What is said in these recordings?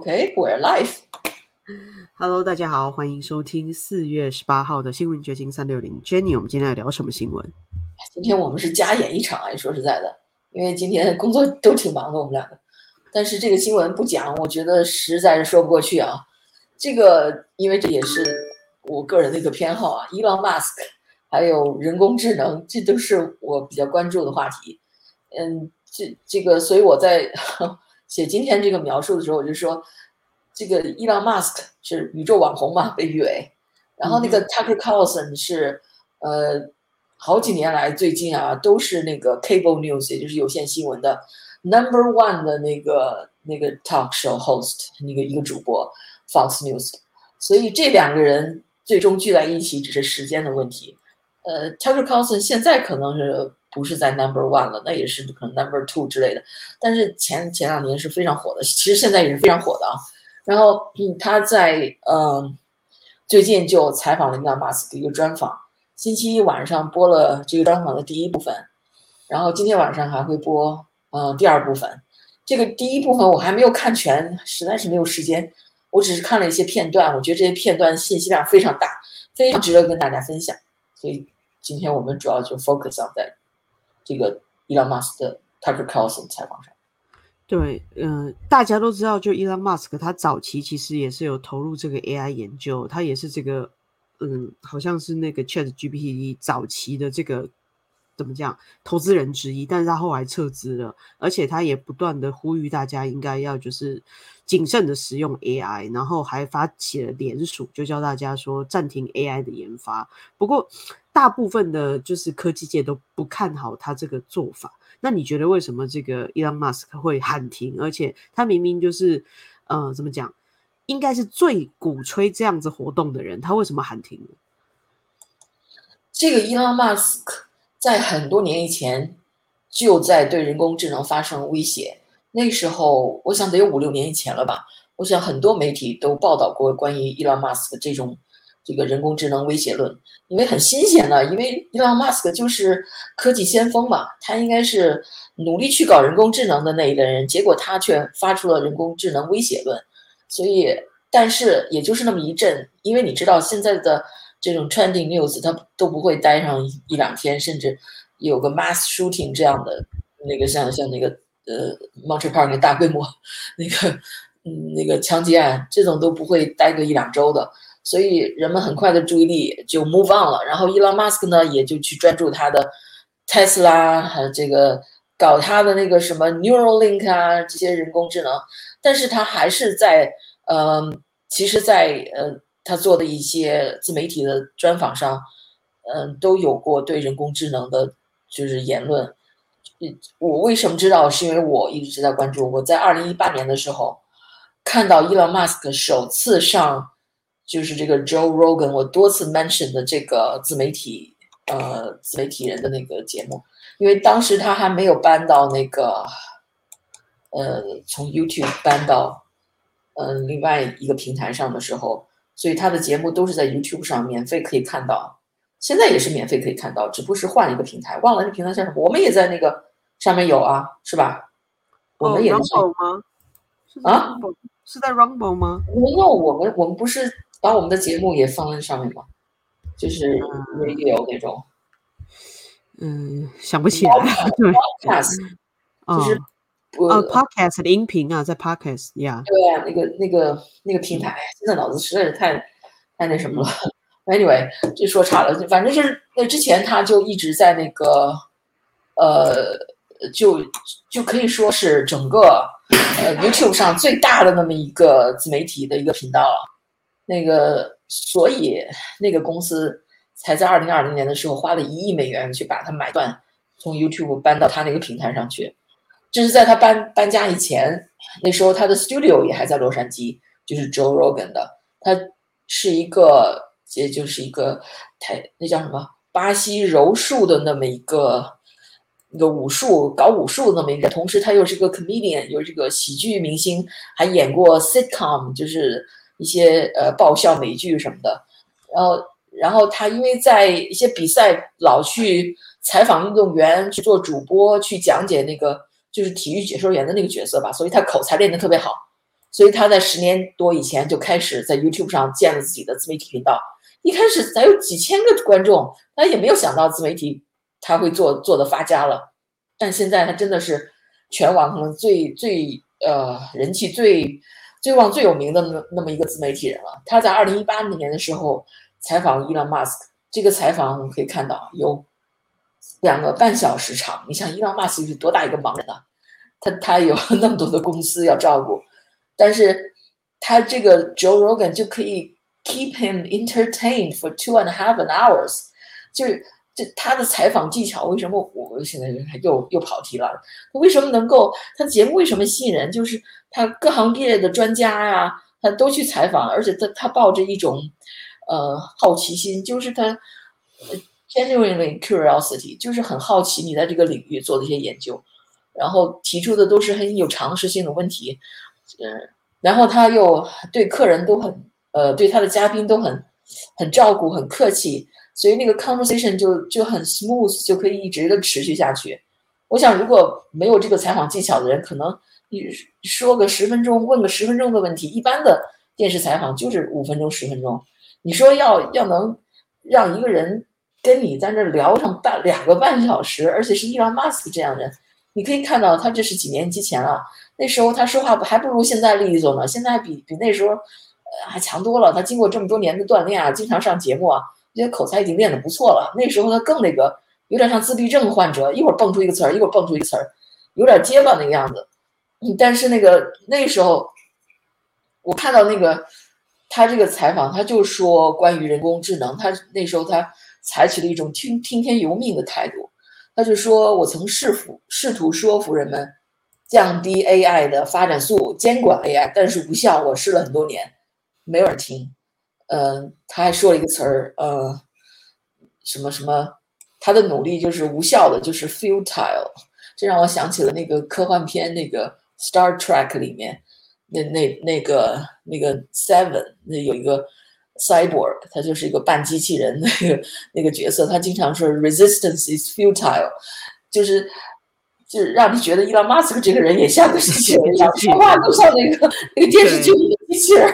OK，we're live。Hello，大家好，欢迎收听四月十八号的新闻掘金三六零。Jenny，我们今天要聊什么新闻？今天我们是加演一场啊，说实在的，因为今天工作都挺忙的，我们两个。但是这个新闻不讲，我觉得实在是说不过去啊。这个，因为这也是我个人的一个偏好啊，伊朗马斯克还有人工智能，这都是我比较关注的话题。嗯，这这个，所以我在写今天这个描述的时候，我就说，这个伊朗马斯克是宇宙网红嘛，被誉为。然后那个 Tucker Carlson 是呃。好几年来，最近啊，都是那个 cable news，也就是有线新闻的 number one 的那个那个 talk show host，那个一个主播 Fox News。所以这两个人最终聚在一起，只是时间的问题。呃，Tucker Carlson 现在可能是不是在 number one 了，那也是可能 number two 之类的。但是前前两年是非常火的，其实现在也是非常火的啊。然后，嗯，他在嗯最近就采访了伊朗马斯的一个专访。星期一晚上播了这个专访的第一部分，然后今天晚上还会播呃第二部分。这个第一部分我还没有看全，实在是没有时间，我只是看了一些片段。我觉得这些片段信息量非常大，非常值得跟大家分享。所以今天我们主要就 focus on 在这个 Elon Musk 的采访上。对，嗯、大家都知道，就 Elon Musk 他早期其实也是有投入这个 AI 研究，他也是这个。嗯，好像是那个 Chat GPT 早期的这个怎么讲投资人之一，但是他后来撤资了，而且他也不断的呼吁大家应该要就是谨慎的使用 AI，然后还发起了联署，就叫大家说暂停 AI 的研发。不过大部分的就是科技界都不看好他这个做法。那你觉得为什么这个 Elon Musk 会喊停？而且他明明就是呃怎么讲？应该是最鼓吹这样子活动的人，他为什么喊停呢？这个伊朗马斯克在很多年以前就在对人工智能发生威胁，那时候我想得有五六年以前了吧。我想很多媒体都报道过关于伊朗马斯克这种这个人工智能威胁论，因为很新鲜的，因为伊朗马斯克就是科技先锋嘛，他应该是努力去搞人工智能的那一类人，结果他却发出了人工智能威胁论。所以，但是也就是那么一阵，因为你知道现在的这种 trending news，它都不会待上一两天，甚至有个 mass shooting 这样的那个像像那个呃 Monter Park 那大规模 那个嗯那个枪击案，这种都不会待个一两周的，所以人们很快的注意力就 move on 了。然后 Elon Musk 呢，也就去专注他的 Tesla，还有这个搞他的那个什么 Neuralink 啊这些人工智能。但是他还是在，呃，其实，在呃他做的一些自媒体的专访上，嗯、都有过对人工智能的，就是言论。我为什么知道？是因为我一直在关注。我在二零一八年的时候，看到伊朗马斯克首次上，就是这个 Joe Rogan，我多次 mention 的这个自媒体，呃，自媒体人的那个节目，因为当时他还没有搬到那个。呃，从 YouTube 搬到嗯、呃、另外一个平台上的时候，所以他的节目都是在 YouTube 上免费可以看到，现在也是免费可以看到，只不过是换了一个平台，忘了那平台叫什么。我们也在那个上面有啊，是吧？我们也是、哦、吗？啊？是在 Rumble 吗？没有，我们我们不是把我们的节目也放在上面吧？就是 Radio 那种。嗯，想不起来。对 Podcast 就是。呃、uh,，podcast 的音频啊，在 podcast 呀、yeah.。对啊，那个那个那个平台，现在脑子实在是太太那什么了。Anyway，这说岔了，反正就是那之前他就一直在那个呃，就就可以说是整个呃 YouTube 上最大的那么一个自媒体的一个频道了。那个，所以那个公司才在二零二零年的时候花了一亿美元去把它买断，从 YouTube 搬到他那个平台上去。这是在他搬搬家以前，那时候他的 studio 也还在洛杉矶，就是 Joe Rogan 的。他是一个，也就是一个台那叫什么巴西柔术的那么一个一个武术搞武术的那么一个，同时他又是个 comedian，又是个喜剧明星，还演过 sitcom，就是一些呃爆笑美剧什么的。然后，然后他因为在一些比赛老去采访运动员，去做主播，去讲解那个。就是体育解说员的那个角色吧，所以他口才练得特别好，所以他在十年多以前就开始在 YouTube 上建了自己的自媒体频道。一开始才有几千个观众，他也没有想到自媒体他会做做的发家了。但现在他真的是全网可能最最呃人气最最旺最有名的那那么一个自媒体人了。他在二零一八年的时候采访伊朗马斯克，这个采访我们可以看到有两个半小时长。你想伊朗马斯克是多大一个忙人啊？他他有那么多的公司要照顾，但是他这个 Joe Rogan 就可以 keep him entertained for two and a half an hours，就是他的采访技巧为什么我现在又又跑题了？他为什么能够他的节目为什么吸引人？就是他各行各业的专家呀，他都去采访，而且他他抱着一种呃好奇心，就是他 genuinely curiosity，就是很好奇你在这个领域做的一些研究。然后提出的都是很有常识性的问题，嗯，然后他又对客人都很，呃，对他的嘉宾都很很照顾，很客气，所以那个 conversation 就就很 smooth，就可以一直的持续下去。我想，如果没有这个采访技巧的人，可能你说个十分钟，问个十分钟的问题，一般的电视采访就是五分钟、十分钟。你说要要能让一个人跟你在那聊上半两个半小时，而且是伊朗马斯克这样的人。你可以看到，他这是几年之前了。那时候他说话还不如现在利索呢，现在比比那时候，还强多了。他经过这么多年的锻炼啊，经常上节目啊，我觉得口才已经练得不错了。那时候他更那个，有点像自闭症患者，一会儿蹦出一个词儿，一会儿蹦出一个词儿，有点结巴那个样子。但是那个那时候，我看到那个他这个采访，他就说关于人工智能，他那时候他采取了一种听听天由命的态度。他就说：“我曾试图试图说服人们降低 AI 的发展速度，监管 AI，但是无效。我试了很多年，没有人听。嗯，他还说了一个词儿，呃，什么什么，他的努力就是无效的，就是 futile。这让我想起了那个科幻片，那个 Star Trek 里面那那那个那个 Seven，那有一个。” Cyborg，他就是一个半机器人 那个那个角色，他经常说 “resistance is futile”，就是就是让你觉得伊朗马斯克这个人也像个机器人一样，说话都像那个那个电视剧里的机器人。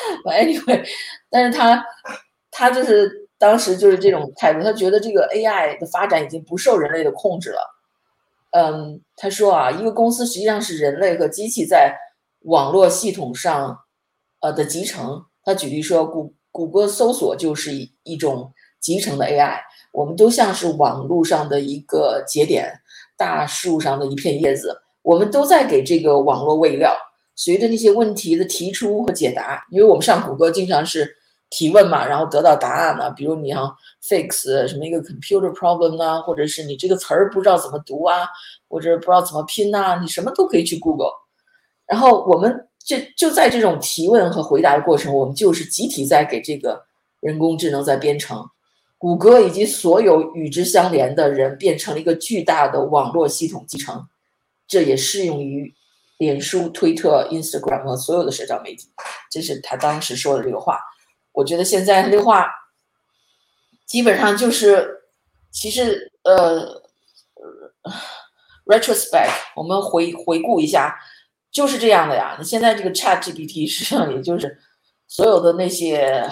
Anyway，但是他他就是当时就是这种态度，他觉得这个 AI 的发展已经不受人类的控制了。嗯，他说啊，一个公司实际上是人类和机器在网络系统上呃的集成。他举例说，谷谷歌搜索就是一一种集成的 AI，我们都像是网络上的一个节点，大树上的一片叶子，我们都在给这个网络喂料。随着那些问题的提出和解答，因为我们上谷歌经常是提问嘛，然后得到答案了。比如你要 fix 什么一个 computer problem 呢，或者是你这个词儿不知道怎么读啊，或者不知道怎么拼呐，你什么都可以去 Google。然后我们。就就在这种提问和回答的过程，我们就是集体在给这个人工智能在编程。谷歌以及所有与之相连的人变成了一个巨大的网络系统集成，这也适用于脸书、推特、Instagram 和所有的社交媒体。这是他当时说的这个话。我觉得现在这话基本上就是，其实呃，retrospect，我们回回顾一下。就是这样的呀，你现在这个 Chat GPT 实际上也就是所有的那些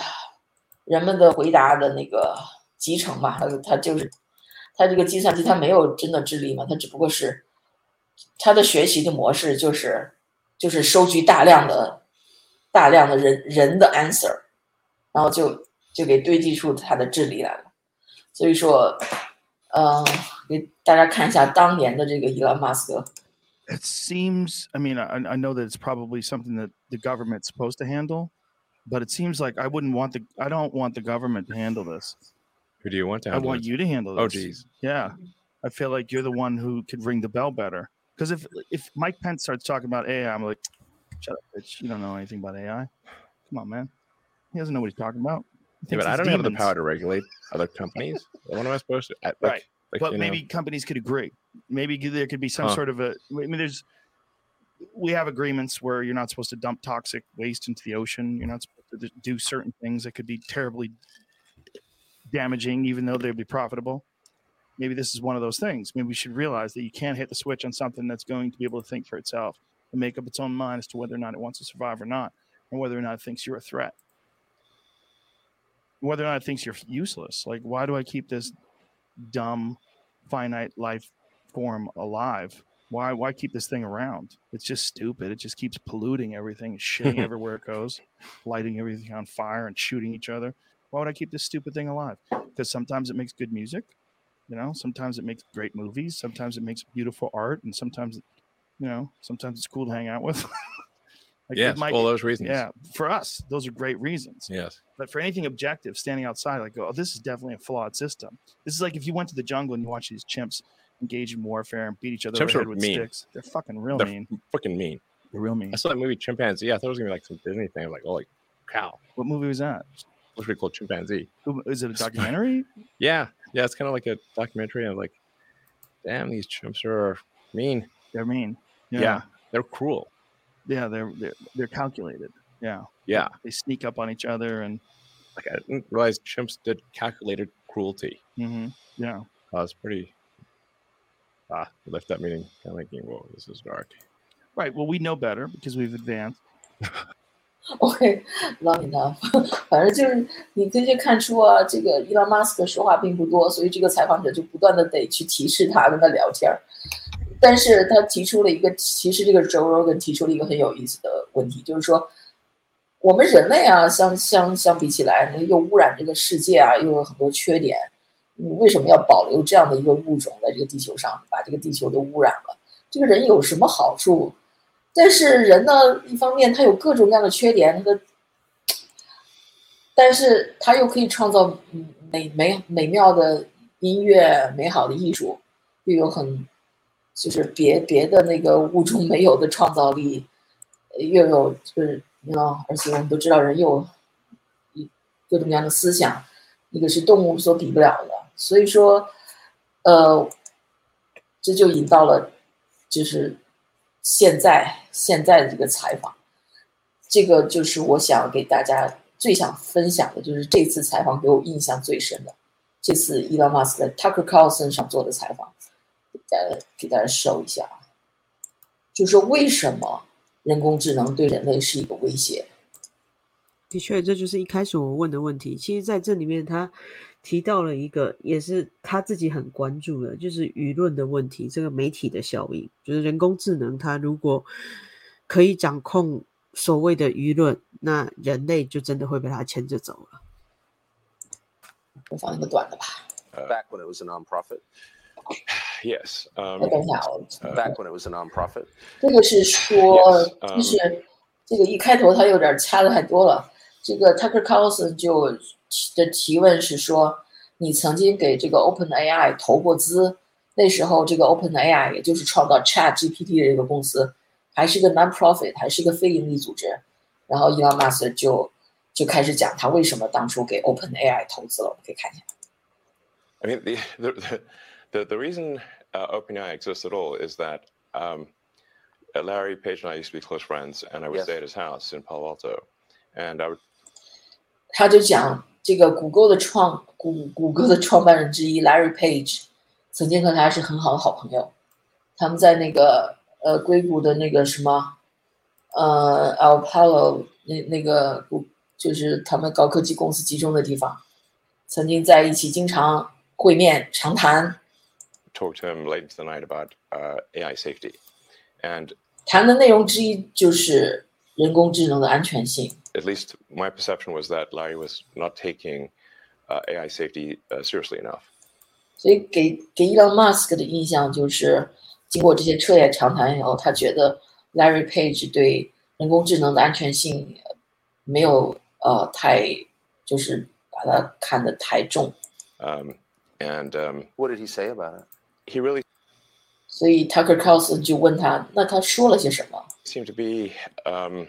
人们的回答的那个集成嘛，它它就是它这个计算机它没有真的智力嘛，它只不过是它的学习的模式就是就是收集大量的大量的人人的 answer，然后就就给堆积出它的智力来了。所以说，嗯，给大家看一下当年的这个伊朗马斯克。It seems. I mean, I, I know that it's probably something that the government's supposed to handle, but it seems like I wouldn't want the. I don't want the government to handle this. Who do you want to? I want you to handle oh, this. Oh, geez. Yeah, I feel like you're the one who could ring the bell better. Because if if Mike Pence starts talking about AI, I'm like, shut up, bitch. You don't know anything about AI. Come on, man. He doesn't know what he's talking about. He yeah, but I don't demons. have the power to regulate other companies. what am I supposed to? I, like, right. Like, but maybe know? companies could agree. Maybe there could be some huh. sort of a. I mean, there's. We have agreements where you're not supposed to dump toxic waste into the ocean. You're not supposed to do certain things that could be terribly damaging, even though they'd be profitable. Maybe this is one of those things. Maybe we should realize that you can't hit the switch on something that's going to be able to think for itself. and make up its own mind as to whether or not it wants to survive or not, and whether or not it thinks you're a threat. Whether or not it thinks you're useless. Like, why do I keep this dumb, finite life form alive? Why why keep this thing around? It's just stupid. It just keeps polluting everything, shitting everywhere it goes, lighting everything on fire and shooting each other. Why would I keep this stupid thing alive? Because sometimes it makes good music, you know, sometimes it makes great movies, sometimes it makes beautiful art, and sometimes you know, sometimes it's cool to hang out with. like yes, all those reasons. Yeah, for us, those are great reasons. Yes. But for anything objective, standing outside, like, oh, this is definitely a flawed system. This is like if you went to the jungle and you watch these chimps engage in warfare and beat each other over with mean. sticks. They're fucking real They're mean. Fucking mean. They're real mean. I saw that movie Chimpanzee. Yeah, I thought it was gonna be like some Disney thing. Like, oh, like cow. What movie was that? Pretty cool, Chimpanzee. Is it a documentary? Yeah, yeah. It's kind of like a documentary. I'm like, damn, these chimps are mean. They're mean. Yeah, Yeah. they're cruel. Yeah, they're, they're they're calculated. Yeah. Yeah, They sneak up on each other and like I didn't realize chimps did calculated cruelty. mhm, yeah. Uh, it's pretty. Ah, I left that meeting kind of thinking, whoa, this is dark. Right. Well, we know better because we've advanced. OK long enough，反正就是你可以看出啊，这个伊朗马斯克说话并不多，所以这个采访者就不断的得去提示他，跟他聊天儿。但是他提出了一个，其实这个 Joe Rogan 提出了一个很有意思的问题，就是说，我们人类啊，相相相比起来，又污染这个世界啊，又有很多缺点，为什么要保留这样的一个物种在这个地球上，把这个地球都污染了？这个人有什么好处？但是人呢，一方面他有各种各样的缺点，他的，但是他又可以创造美美美妙的音乐、美好的艺术，又有很就是别别的那个物种没有的创造力，又有就是你知道，而且我们都知道人有一各种各样的思想，那个是动物所比不了的，所以说，呃，这就引到了就是现在现在的这个采访，这个就是我想给大家最想分享的，就是这次采访给我印象最深的，这次伊隆马斯克在 Tucker Carlson 上做的采访，给大家给大家收一下啊，就是为什么人工智能对人类是一个威胁？的确，这就是一开始我问的问题。其实，在这里面，他提到了一个，也是他自己很关注的，就是舆论的问题，这个媒体的效应，就是人工智能，它如果可以掌控所谓的舆论，那人类就真的会被它牵着走了。我放一个短的吧。back when it was a nonprofit. Yes. 那 Um, 等一下，我 Back when it was a nonprofit. 这个是说，Yes, 就是这个一开头他有点掐的太多了。这个 Tucker Carlson 就的提问是说，你曾经给这个 Open AI 投过资，那时候这个 Open AI 也就是创造 Chat GPT 的这个公司，还是个 non-profit，还是个非盈利组织。然后伊朗马斯克就就开始讲他为什么当初给 Open AI 投资了，我们可以看一下。 I mean, the the the, the, the reason uh, OpenAI exists at all is that um, uh, Larry Page and I used to be close friends, and I would Yes. stay at his house in Palo Alto, and I would 他就讲 这个谷歌的创谷谷歌的创办人之一 Larry Page 曾经和他是很好的好朋友，他们在那个呃硅谷的那个什么呃 Alpalo 那那个谷就是他们高科技公司集中的地方，曾经在一起经常会面长谈，talk to him late into the night about uh, AI safety, and 谈的内容之一就是人工智能的安全性。at least my perception was that Larry was not taking uh, AI safety uh, seriously enough. 所以给给伊朗马斯克的印象就是，经过这些彻夜长谈以后，他觉得 Larry Page 对人工智能的安全性呃没有呃太就是把它看得太重， Um, and um, What did he say about it? he really 所以 Tucker Carlson 就问他，那他说了些什么？ seemed to be um,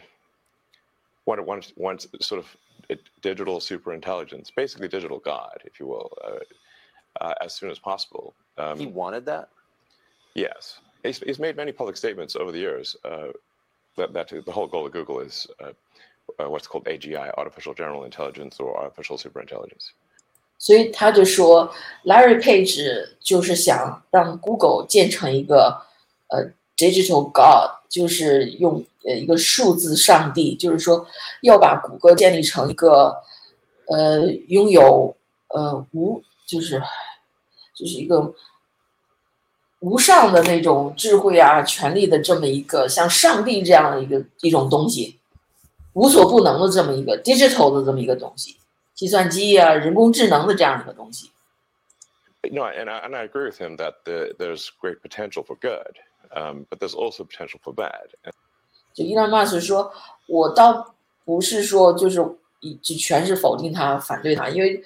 one, one, one sort of a digital super intelligence, basically digital God, if you will, uh, uh, as soon as possible. Um, He wanted that. Yes, he's, he's made many public statements over the years uh, that, that the whole goal of Google is uh, uh, what's called AGI, artificial general intelligence or artificial superintelligence. 所以他就说，Larry Page 就是想让 Google 建成一个呃 digital God， 就是用呃一个数字上帝，就是说要把谷歌建立成一个呃拥有呃无就是就是一个无上的那种智慧啊、权力的这么一个像上帝这样的一个一种东西，无所不能的这么一个 digital 的这么一个东西，计算机啊、人工智能的这样一个东西。You know, and I, and I agree with him that the, there's great potential for good, um, but there's also potential for bad. And 就伊朗马斯说，我倒不是说就是一就全是否定他、反对他，因为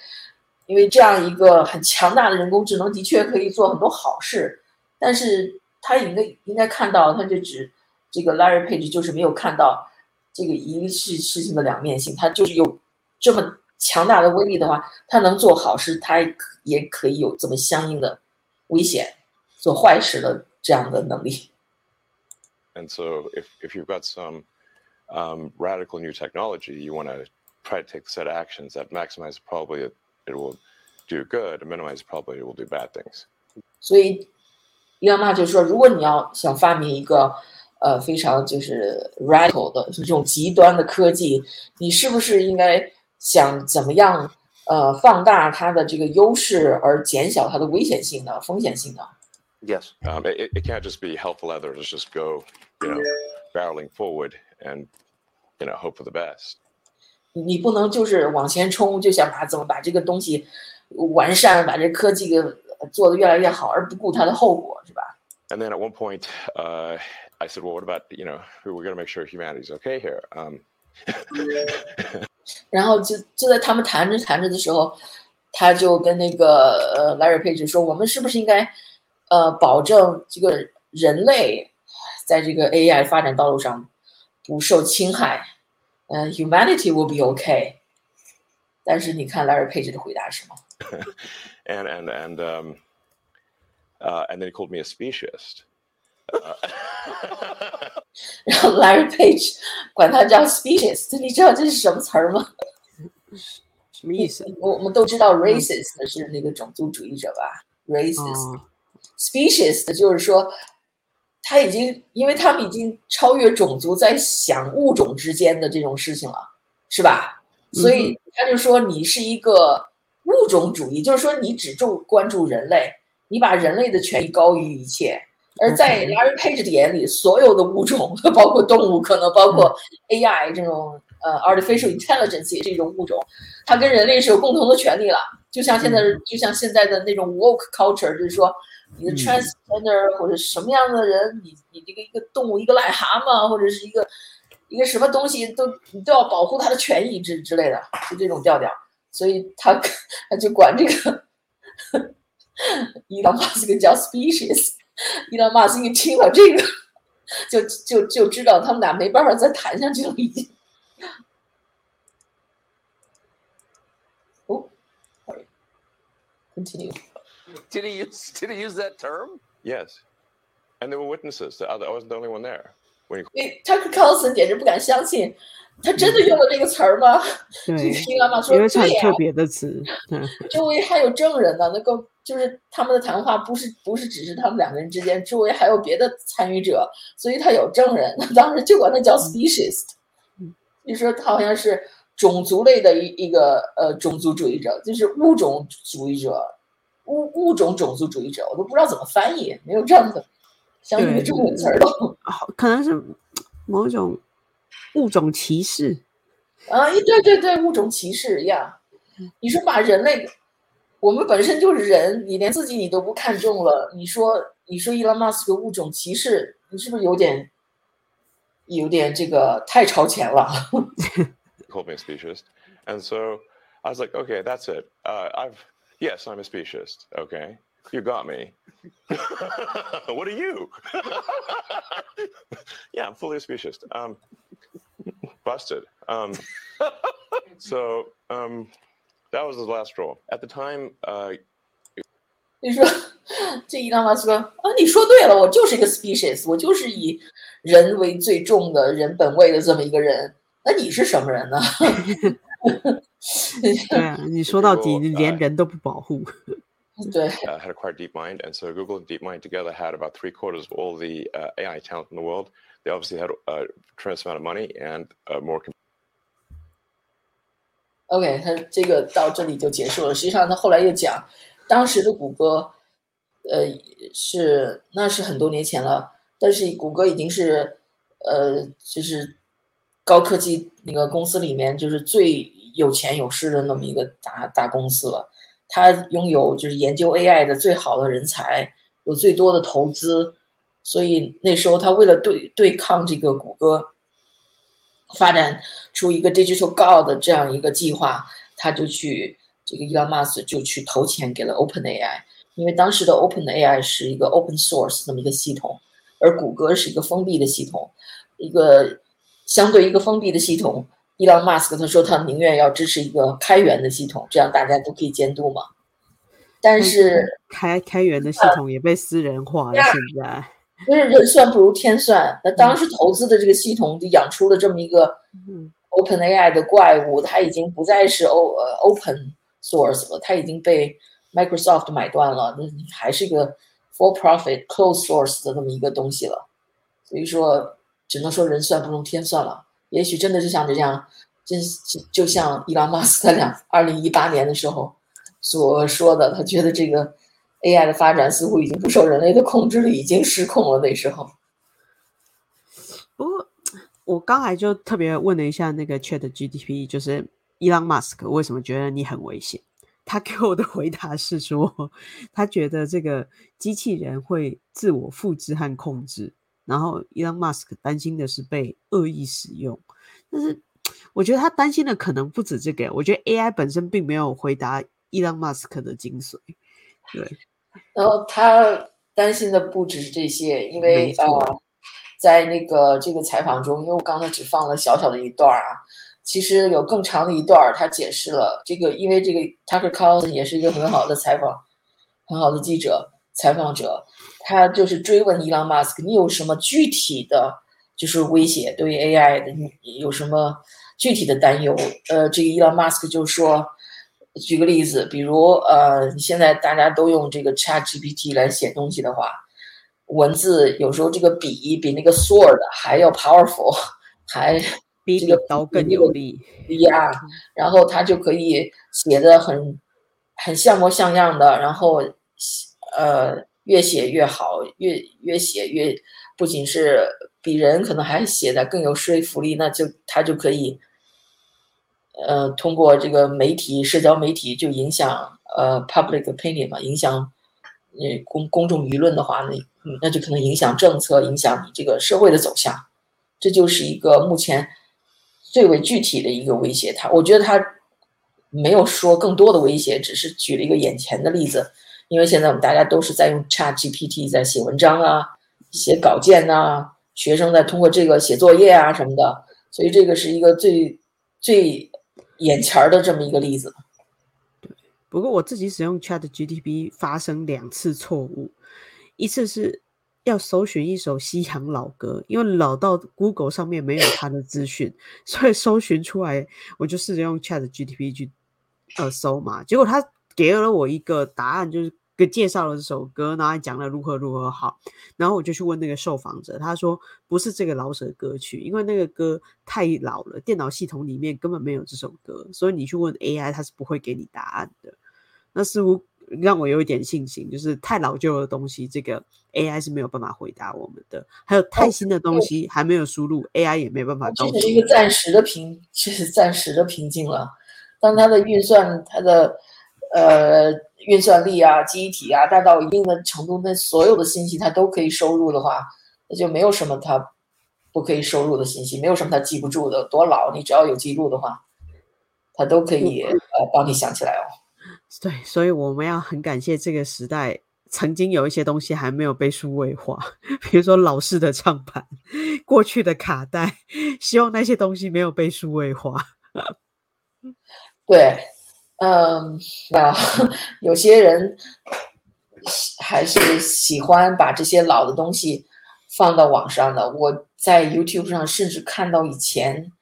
因为这样一个很强大的人工智能的确可以做很多好事，但是他应该应该看到，他就只这个 Larry Page 就是没有看到这个一个事事情的两面性，他就是有这么强大的威力的话，他能做好事，他也可以有这么相应的危险，做坏事的这样的能力。And so, if, if you've got some um, radical new technology, you want to try to take a set of actions that maximize probability that it will do good and minimize probability it will do bad things. 所以伊朗妈就说，如果你要想发明一个呃非常就是 radical 的这种极端的科技，你是不是应该想怎么样呃放大它的这个优势，而减小它的危险性呢、风险性呢？Yes. Um, it, it can't just be helpful leather to just go, you know, barreling forward and, you know, hope for the best. 你你不能就是往前冲，就想把怎么把这个东西完善，把这科技给做得越来越好，而不顾它的后果，是吧？ And then at one point, uh, I said, well, what about, you know, we're going to make sure humanity's okay here. Um, 然后就就在他们谈着谈着的时候，他就跟那个呃莱尔佩治说，我们是不是应该 呃保证这个人类在这个 AI 发展道路上不受侵害？呃，humanity will be okay。但是你看 Larry Page 的回答是什么？and, and, and, um, uh, and then he called me a speciesist. Uh, 然后 Larry Page 管他叫 species，你知道这是什么词儿吗？什么意思？我我们都知道 racist 是那个种族主义者吧？racist、哦，species 就是说，他已经，因为他们已经超越种族，在想物种之间的这种事情了，是吧？所以他就说你是一个物种主义，就是说你只重关注人类，你把人类的权益高于一切。而在 Larry Page 的眼里，所有的物种，包括动物，可能包括 AI 这种呃 artificial intelligence 也是一种物种，它跟人类是有共同的权利了。就像现在，就像现在的那种 woke culture，就是说你的嗯 transgender 或者什么样的人，你你这个一个动物，一个癞蛤蟆，或者是一个一个什么东西，都你都要保护他的权益之之类的，就这种调调。所以他他就管这个伊朗马斯克叫 species。伊朗马斯克一听了这个，就就就知道他们俩没办法再谈下去了，已经。哦，sorry. Continue. Did he use Did he use that term? yes. And there were witnesses. I I wasn't the only one there. When he Tucker Carlson 简直不敢相信，他真的用了这个词儿吗？对，伊朗马说因为是很对呀、特别的词，嗯 周围还有证人呢，能够就是他们的谈话不是不是只是他们两个人之间，周围还有别的参与者，所以他有证人，他 当时就管他叫 speciesist，就说他好像是种族类的一一个呃种族主义者，就是物种主义者，物物种种族主义者，我都不知道怎么翻译，没有这样的相应的对中文词儿都。好，可能是某种物种歧视。啊，一对对对，物种歧视一样。你说把人类，我们本身就是人，你连自己你都不看重了，你说你说伊隆马斯克物种歧视，你是不是有点有点这个太超前了？called me a speciesist. And so I was like, okay, that's it. Uh, I've, yes, I'm a speciesist. Okay. You got me. what are you? yeah, I'm fully a speciesist. Um, busted. Um, so um, that was the last straw. At the time, uh, 你说这伊朗马斯克啊，你说对了，我就是一个 species，我就是以人为最重的人本位的这么一个人。那你是什么人呢？ 对啊，你说到底 Google，连呃人都不保护。对，uh, had acquired DeepMind, and so Google and DeepMind together had about three quarters of all the uh, AI talent in the world. they obviously had a tremendous amount of money and uh, more. OK，他这个到这里就结束了。实际上，他后来又讲，当时的谷歌，呃，是那是很多年前了，但是谷歌已经是，呃，就是高科技那个公司里面就是最有钱有势的那么一个大大公司了。他拥有就是研究 AI 的最好的人才，有最多的投资，所以那时候他为了对对抗这个谷歌。发展出一个 Digital God 这样一个计划，他就去这个 Elon Musk 就去投钱给了 OpenAI，因为当时的 OpenAI 是一个 Open Source 那么一个系统，而谷歌是一个封闭的系统，一个相对一个封闭的系统，Elon Musk 他说他宁愿要支持一个开源的系统，这样大家都可以监督嘛。但是开开源的系统也被私人化了，现在。就是人算不如天算。那当时投资的这个系统就养出了这么一个 Open AI 的怪物，它已经不再是 O 呃 Open Source 了，它已经被 Microsoft 买断了，那还是一个 For Profit Closed Source 的那么一个东西了。所以说，只能说人算不如天算了。也许真的就像这样，真就像伊朗马斯在两二零一八年的时候所说的，他觉得这个。AI 的发展似乎已经不受人类的控制了，已经失控了。那时候，不过我刚才就特别问了一下那个 Chat GTP，就是伊朗马斯克为什么觉得你很危险？他给我的回答是说，他觉得这个机器人会自我复制和控制，然后 Elon Musk 担心的是被恶意使用。但是我觉得他担心的可能不止这个。我觉得 AI 本身并没有回答 Elon Musk 的精髓，对。然后他担心的不只是这些，因为呃，在那个这个采访中，因为我刚才只放了小小的一段啊，其实有更长的一段，他解释了这个，因为这个 Tucker Carlson 也是一个很好的采访，很好的记者采访者，他就是追问 Elon Musk，你有什么具体的，就是威胁对于 AI 的，你有什么具体的担忧？呃，这个 Elon Musk 就说。举个例子，比如呃，现在大家都用这个 Chat GPT 来写东西的话，文字有时候这个笔比那个 sword 还要 powerful，还比这个刀更有力呀。然后他就可以写的很很像模像样的，然后呃越写越好，越越写越不仅是比人可能还写的更有说服力，那就他就可以。呃，通过这个媒体、社交媒体就影响呃 public opinion 嘛，影响呃公公众舆论的话，那那就可能影响政策，影响你这个社会的走向。这就是一个目前最为具体的一个威胁。他，我觉得他没有说更多的威胁，只是举了一个眼前的例子。因为现在我们大家都是在用 Chat GPT 在写文章啊、写稿件呐，学生在通过这个写作业啊什么的，所以这个是一个最最。眼前的这么一个例子，对。不过我自己使用 Chat GTP 发生两次错误，一次是要搜寻一首西洋老歌，因为老到 Google 上面没有它的资讯，所以搜寻出来我就试着用 Chat GTP 去呃搜嘛，结果他给了我一个答案，就是。给介绍了这首歌，然后讲了如何如何好，然后我就去问那个受访者，他说不是这个老舍歌曲，因为那个歌太老了，电脑系统里面根本没有这首歌，所以你去问 AI，它是不会给你答案的。那似乎让我有一点信心，就是太老旧的东西，这个 AI 是没有办法回答我们的；还有太新的东西还没有输入，AI 也没办法。这是一个暂时的瓶，这是暂时的瓶颈了。当它的运算，它的呃。运算力啊，记忆体啊，大到一定的程度，那所有的信息它都可以收入的话，那就没有什么它不可以收入的信息，没有什么它记不住的。多老，你只要有记录的话，它都可以呃帮你想起来哦。对，所以我们要很感谢这个时代，曾经有一些东西还没有被数位化，比如说老式的唱盘、过去的卡带，希望那些东西没有被数位化。对。嗯，那 有些人还是喜欢把这些老的东西放到网上的。我在 YouTube 上甚至看到以前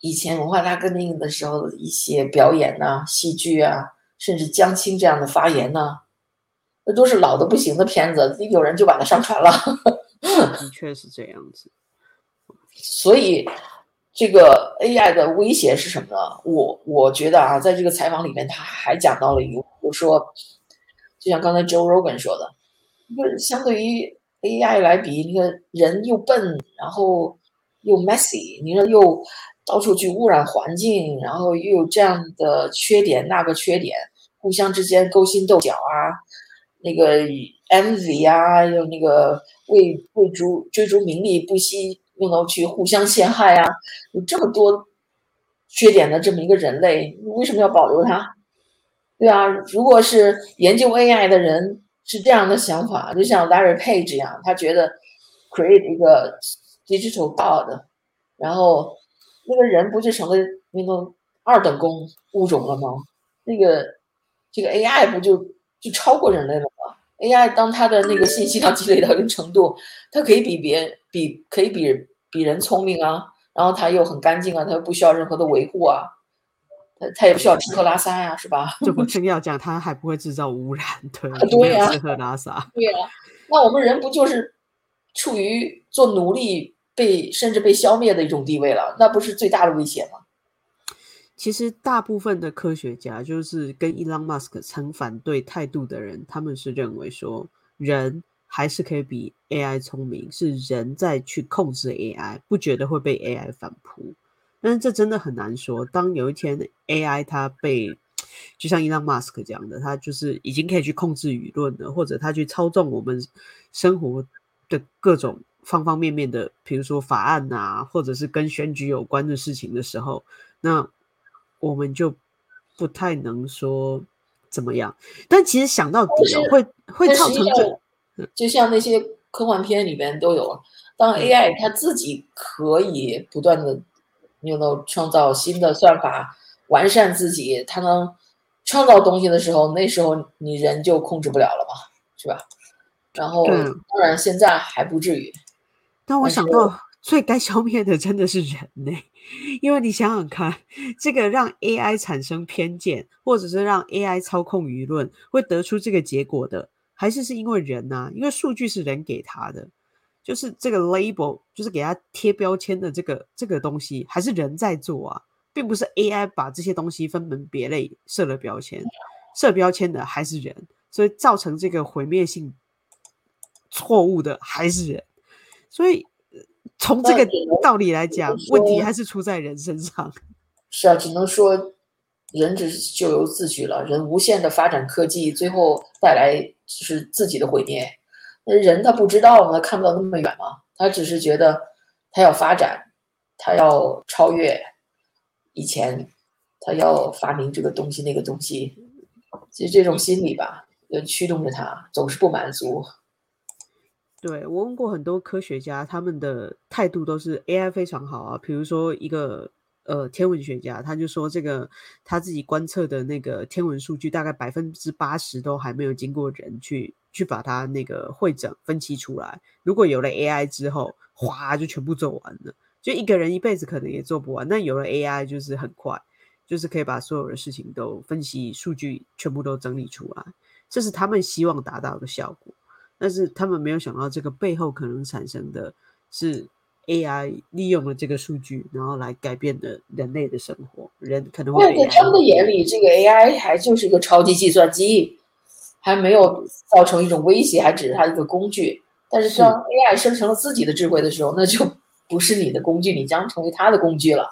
以前文化大革命的时候的一些表演呐、戏剧啊，甚至江青这样的发言呢，那都是老的不行的片子，有人就把它上传了。的确是这样子。所以这个 AI 的威胁是什么呢？我我觉得啊，在这个采访里面，他还讲到了一个，就说，就像刚才 Joe Rogan 说的，就是相对于 AI 来比，那个人又笨，然后又 messy，你说又到处去污染环境，然后又有这样的缺点那个缺点，互相之间勾心斗角啊，那个 envy 啊，又那个为为逐追逐名利不惜用到去互相陷害啊，有这么多缺点的这么一个人类，为什么要保留它？对啊，如果是研究 AI 的人是这样的想法，就像 Larry Page 一样，他觉得 create 一个 digital god，然后那个人不就成了那种二等工物种了吗？那个这个 AI 不就就超过人类了吗？AI 当它的那个信息量积累到一定程度，它可以比别人比可以比比人聪明啊，然后它又很干净啊，它又不需要任何的维护啊。它它也不需要吃喝拉撒呀，是吧？就我正要讲，它还不会制造污染，对，对呀，吃喝拉撒，对呀。那我们人不就是处于做奴隶、被甚至被消灭的一种地位了？那不是最大的威胁吗？其实大部分的科学家，就是跟伊朗马斯克曾反对态度的人，他们是认为说，人还是可以比 AI 聪明，是人在去控制 AI，不觉得会被 AI 反扑。但是这真的很难说。当有一天 AI 它被，就像伊朗马斯克讲的，它就是已经可以去控制舆论了，或者它去操纵我们生活的各种方方面面的，比如说法案啊，或者是跟选举有关的事情的时候，那我们就不太能说怎么样。但其实想到底哦，会会造成这，就像那些科幻片里边都有，当 AI 它自己可以不断的。你能创造新的算法，完善自己，它能创造东西的时候，那时候你人就控制不了了嘛，是吧？然后当然现在还不至于。但我想到所以该消灭的真的是人呢，因为你想想看，这个让 AI 产生偏见，或者是让 AI 操控舆论，会得出这个结果的，还是是因为人呐？因为数据是人给他的。就是这个 label，就是给他贴标签的这个这个东西，还是人在做啊，并不是 AI 把这些东西分门别类设了标签，设标签的还是人，所以造成这个毁灭性错误的还是人，所以从这个道理来讲，问题还是出在人身上。是啊，只能说人只是咎由自取了，人无限的发展科技，最后带来就是自己的毁灭。那人他不知道吗？他看不到那么远吗？他只是觉得他要发展，他要超越以前，他要发明这个东西那个东西。其实这种心理吧，就，驱动着他总是不满足。对我问过很多科学家，他们的态度都是 AI 非常好啊。比如说一个呃天文学家，他就说这个他自己观测的那个天文数据，大概百分之八十都还没有经过人去。去把它那个会诊分析出来。如果有了 AI 之后，哗就全部做完了。就一个人一辈子可能也做不完，那有了 AI 就是很快，就是可以把所有的事情都分析数据全部都整理出来。这是他们希望达到的效果，但是他们没有想到这个背后可能产生的是 AI 利用了这个数据，然后来改变了人类的生活。人可能会在他们的眼里，这个 AI 还就是一个超级计算机。还没有造成一种威胁，还只是它一个工具。但是当 AI 生成了自己的智慧的时候，那就不是你的工具，你将成为它的工具了。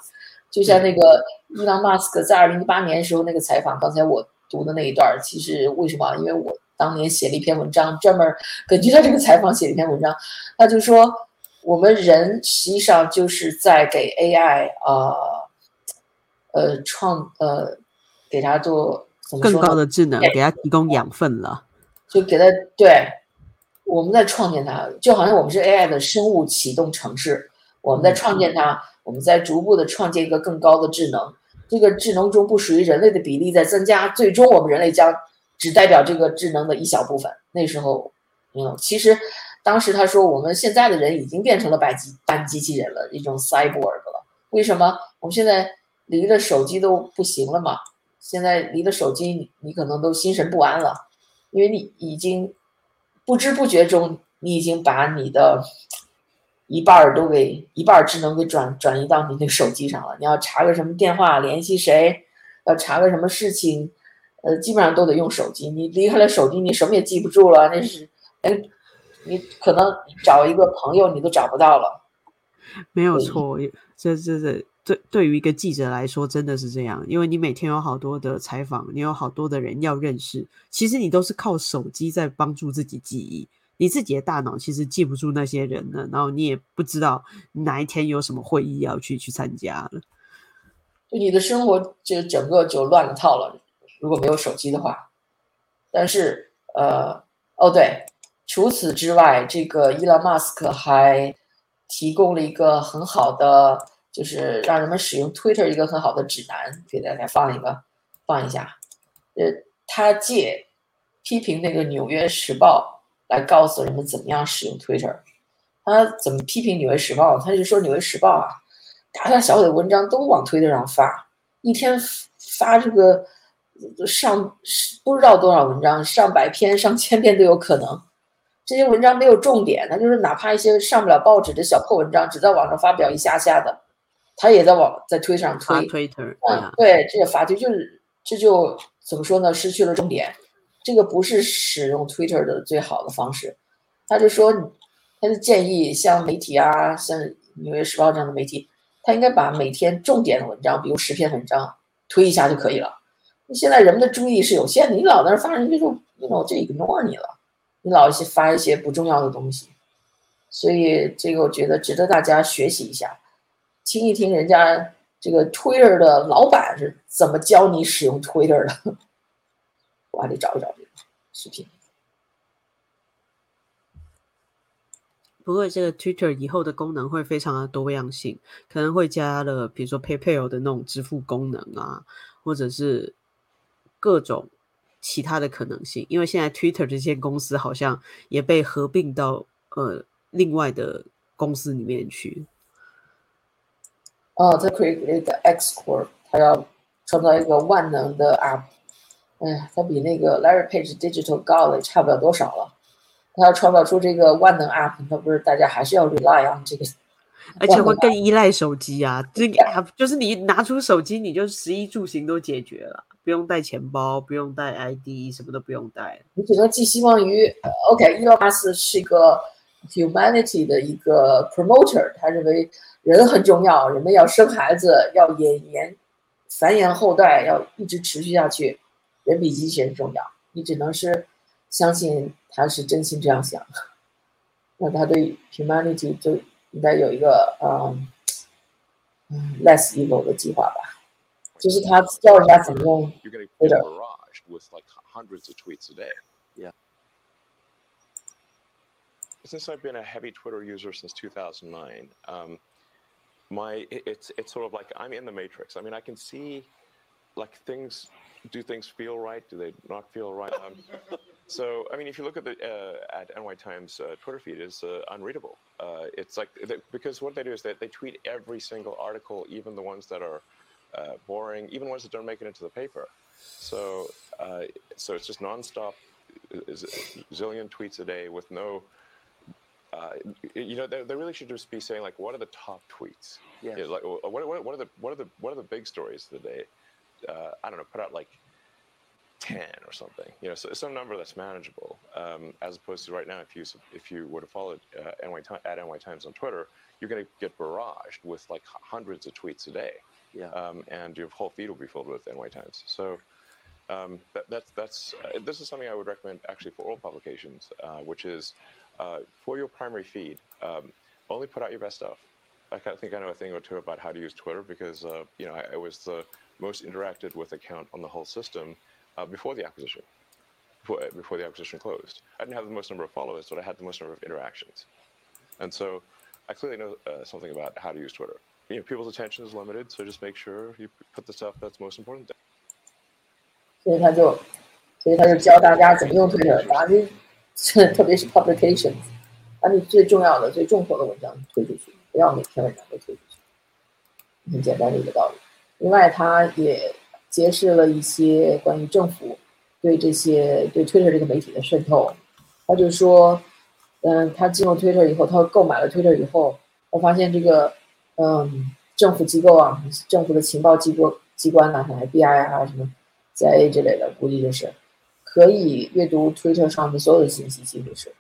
就像那个伊朗马斯克在二零一八年时候那个采访，刚才我读的那一段，其实为什么？因为我当年写了一篇文章，专门根据他这个采访写了一篇文章。他就说，我们人实际上就是在给 AI 呃呃创呃给他做。更高的智能给他提供养分了，就给他对，我们在创建它，就好像我们是 AI 的生物启动城市，我们在创建它，我们在逐步的创建一个更高的智能，这个智能中不属于人类的比例在增加，最终我们人类将只代表这个智能的一小部分。那时候，嗯，其实当时他说我们现在的人已经变成了半机半机器人了，一种 cyborg 了。为什么？我们现在离了手机都不行了嘛？现在离了手机，你可能都心神不安了，因为你已经不知不觉中，你已经把你的一半儿都给一半儿智能给转转移到你那个手机上了。你要查个什么电话联系谁，要查个什么事情，呃，基本上都得用手机。你离开了手机，你什么也记不住了。那是，哎，你可能找一个朋友你都找不到了。没有错，这这这对对于一个记者来说真的是这样，因为你每天有好多的采访，你有好多的人要认识，其实你都是靠手机在帮助自己记忆。你自己的大脑其实记不住那些人的，然后你也不知道哪一天有什么会议要去去参加了。就你的生活就整个就乱了套了。如果没有手机的话，但是呃，哦对，除此之外，这个伊隆马斯克还提供了一个很好的，就是让人们使用 Twitter 一个很好的指南，给大家放一个放一下。呃，他借批评那个《纽约时报》来告诉人们怎么样使用 Twitter。他怎么批评《纽约时报》？他就说《纽约时报》啊，大大小小的文章都往推特上发，一天发这个上不知道多少文章，上百篇、上千篇都有可能。这些文章没有重点，那就是哪怕一些上不了报纸的小破文章，只在网上发表一下下的，他也在网在推上推推。Twitter，嗯，对，这个法就就是这就怎么说呢？失去了重点，这个不是使用 Twitter 的最好的方式。他就说，他就建议像媒体啊，像《纽约时报》这样的媒体，他应该把每天重点的文章，比如十篇文章推一下就可以了。现在人们的注意是有限的，你老在那儿发，人家就那种就 ignore 你了，你老是发一些不重要的东西，所以这个我觉得值得大家学习一下，听一听人家这个 Twitter 的老板是怎么教你使用 Twitter 的。我还得找一找这个视频。不过这个 Twitter 以后的功能会非常的多样性，可能会加了比如说 PayPal 的那种支付功能啊，或者是各种其他的可能性。因为现在 Twitter 这间公司好像也被合并到呃另外的公司里面去。哦，他 create 一个 X Corp，他要创造一个万能的 app。哎呀，他比那个 Larry Page Digital 高了也差不了多少了。他要创造出这个万能 app，那不是大家还是要 rely on 这个，而且会更依赖手机啊！这个 app 就是你拿出手机，你就食衣住行都解决了，不用带钱包，不用带 ID，什么都不用带。你只能寄希望于呃 OK，伊隆马斯是一个 humanity 的一个 promoter，他认为人很重要，人们要生孩子，要延延繁衍后代，要一直持续下去，人比机器人重要。你只能是相信他是真心这样想，那他对 humanity 就应该有一个嗯嗯 less evil 的计划吧，就是他教人家怎么用 You're going to Twitter. get barraged with like hundreds of tweets a day. Yeah. Since I've been a heavy Twitter user since 2009, um, my it- it's it's sort of like I'm in the matrix. I mean, I can see like things. Do things feel right? Do they not feel right? Um, so, I mean, if you look at the uh, at NY Times uh, Twitter feed, it's uh, unreadable. Uh, it's like they, because what they do is that they tweet every single article, even the ones that are uh, boring, even ones that don't make it into the paper. So, uh, so it's just nonstop, zillion tweets a day with no. Uh, you know, they, they really should just be saying like, what are the top tweets? Yes. Yeah, like, what, what, what are the what are the what are the big stories of the day? Uh, I don't know. Put out like 10 or something you know so it's some number that's manageable um, as opposed to right now if you if you were to follow uh, NY at NY Times on Twitter you're going to get barraged with like hundreds of tweets a day. Yeah. um, and your whole feed will be filled with NY Times. So um, that, that's that's uh, this is something I would recommend actually for all publications uh, which is uh, for your primary feed um, only put out your best stuff. I kind of think I know a thing or two about how to use Twitter because uh, you know I, I was the most interacted with account on the whole system uh, before the acquisition, before, before the acquisition closed. I didn't have the most number of followers, but I had the most number of interactions, and so I clearly know uh, something about how to use Twitter. You know, people's attention is limited, so just make sure you put the stuff that's most important. 所以他就，所以他就教大家怎么用 Twitter，把你，特别是 publications，把你最重要的、最重头的文章推出去，不要每篇文章都推出去，很简单的一个道理。另外，他也 揭示了一些关于政府对这些对 Twitter 这个媒体的渗透。他就说，嗯，他进入 Twitter 以后，他购买了 Twitter 以后，我发现这个，嗯，政府机构啊，政府的情报机构机关呐、像 FBI 啊什么 CIA 之类的，估计就是可以阅读 Twitter 上的所有的信息，几乎是，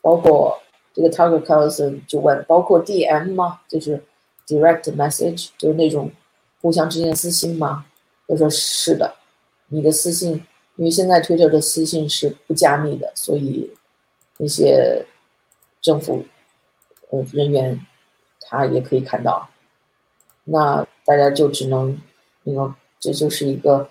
包括这个 Tucker Carlson 就问，包括 DM 吗？就是 Direct Message，就是那种互相之间的私信吗？他说是的，你的私信，因为现在 Twitter 的私信是不加密的，所以那些政府呃人员他也可以看到。那大家就只能，那个这就是一个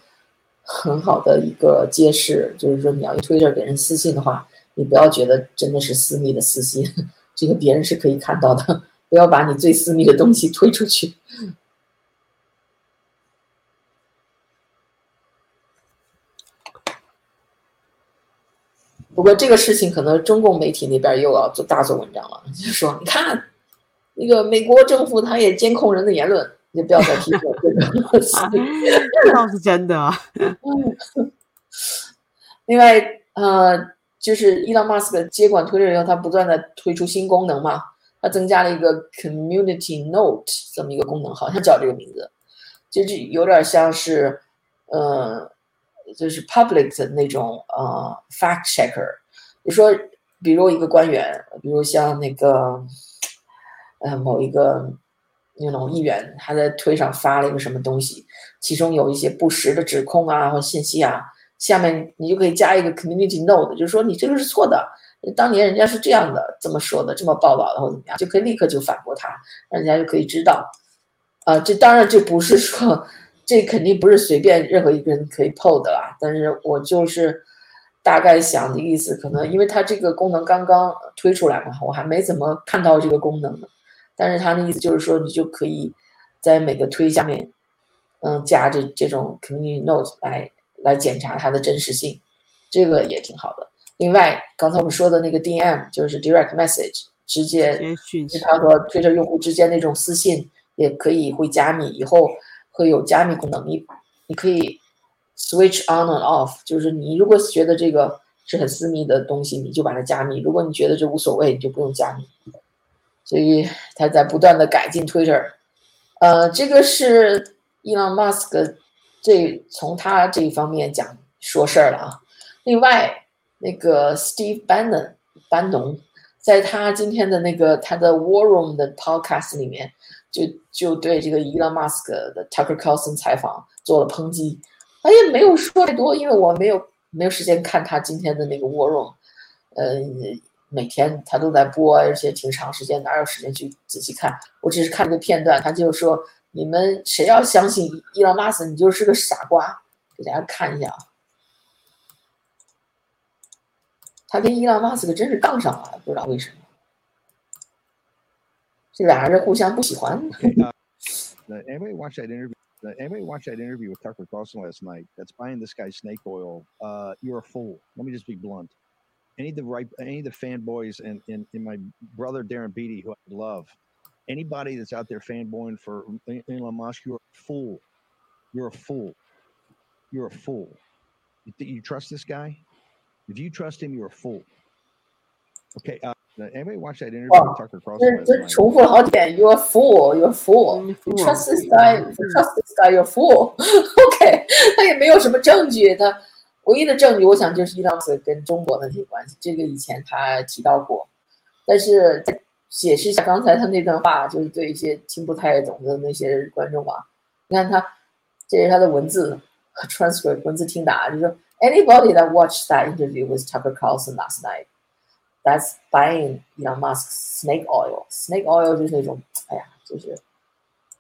很好的一个揭示，就是说你要一推着给人私信的话，你不要觉得真的是私密的私信，这个别人是可以看到的，不要把你最私密的东西推出去。不过这个事情可能中共媒体那边又要做大做文章了，就是说你看，那个美国政府他也监控人的言论，你不要再提这个。这倒是真的啊。另外，呃，就是伊朗马斯克接管推特以后，他不断的推出新功能嘛，他增加了一个 Community Note 这么一个功能，好像叫这个名字，就是有点像是，呃。就是 public 的那种呃 fact checker，比如说，比如一个官员，比如像那个呃某一个那种议员，他在推上发了一个什么东西，其中有一些不实的指控啊或信息啊，下面你就可以加一个 community note，就是说你这个是错的，当年人家是这样的这么说的，这么报道的或怎么样，就可以立刻就反驳他，让人家就可以知道。啊，这当然这不是说。这肯定不是随便任何一个人可以 PO 的啦，但是我就是大概想的意思，可能因为它这个功能刚刚推出来嘛，我还没怎么看到这个功能呢。但是它的意思就是说，你就可以在每个推下面，嗯，加这这种 community note 来来检查它的真实性，这个也挺好的。另外，刚才我们说的那个 DM 就是 direct message，直接他和 Twitter 用户之间那种私信也可以会加密，以后。会有加密功能，你你可以 switch on and off，就是你如果觉得这个是很私密的东西，你就把它加密；如果你觉得这无所谓，你就不用加密。所以他在不断的改进 Twitter，呃，这个是伊朗马斯克这从他这一方面讲说事儿了啊。另外，那个 Steve Bannon 班农，在他今天的那个他的 War Room 的 podcast 里面。就就对这个伊朗马斯克的 Tucker Carlson 采访做了抨击，他也没有说太多，因为我没有没有时间看他今天的那个 War Room，呃，每天他都在播，而且挺长时间，哪有时间去仔细看？我只是看这个片段，他就说：“你们谁要相信伊朗马斯克，你就是个傻瓜。”给大家看一下啊，他跟伊朗马斯克真是杠上了，不知道为什么。这俩人互相不喜欢。anybody watch that interview? Anybody watch that interview with Tucker Carlson last night? That's buying this guy snake oil. Uh, you're a fool. Let me just be blunt. Any of the right, any of the fanboys and, and, and my brother Darren Beatty, who I love, anybody that's out there fanboying for Elon Musk, you're a fool. You're a fool. You're a fool. You, you trust this guy? If you trust him, you're a fool. Okay. Uh, Anybody watch that interview with Tucker Carlson? 这这重复了好几遍。You're a fool. You're a fool. You trust this guy? Trust this guy? You're a fool. OK，他也没有什么证据。他唯一的证据，我想就是伊朗斯跟中国的那些关系。这个以前他提到过。但是解释一下刚才他那段话，就是对一些听不太懂的那些观众啊，你看他，这是他的文字 transcript 文字听打，就是说 Anybody that watched that interview with Tucker Carlson last night. That's buying Elon Musk snake oil. Snake oil 就是那种，哎呀，就是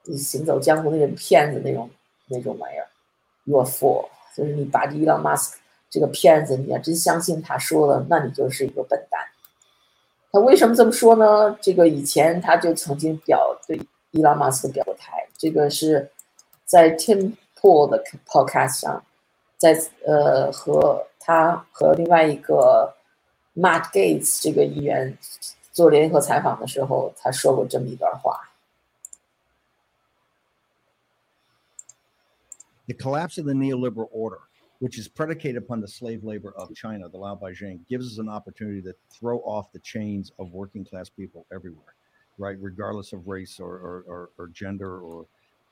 你行走江湖那种骗子那种那种玩意儿。You're fool，就是你把这 Elon Musk 这个骗子，你要真相信他说的，那你就是一个笨蛋。他为什么这么说呢？这个以前他就曾经表对 Elon Musk 的表态，这个是在 Tim Pool 的 podcast 上，在呃和他和另外一个。Matt Gates 这个议员做联合采访的时候，他说过这么一段话：“The collapse of the neoliberal order which is predicated upon the slave labor of China, the Lao Beijing, gives us an opportunity to throw off the chains of working class people everywhere, right? Regardless of race or, or, or, or gender or,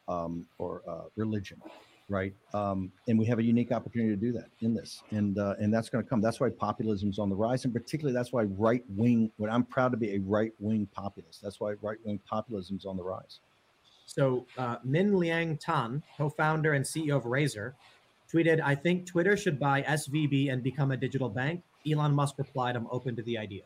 um, or uh, religion, right? Um, and we have a unique opportunity to do that in this, and uh, and that's going to come. That's why populism's on the rise, and particularly that's why right wing. What I'm proud to be a right wing populist. That's why right wing populism's on the rise. So uh, Min Liang Tan, co-founder and CEO of Razor, tweeted, "I think Twitter should buy SVB and become a digital bank." Elon Musk replied, "I'm open to the idea."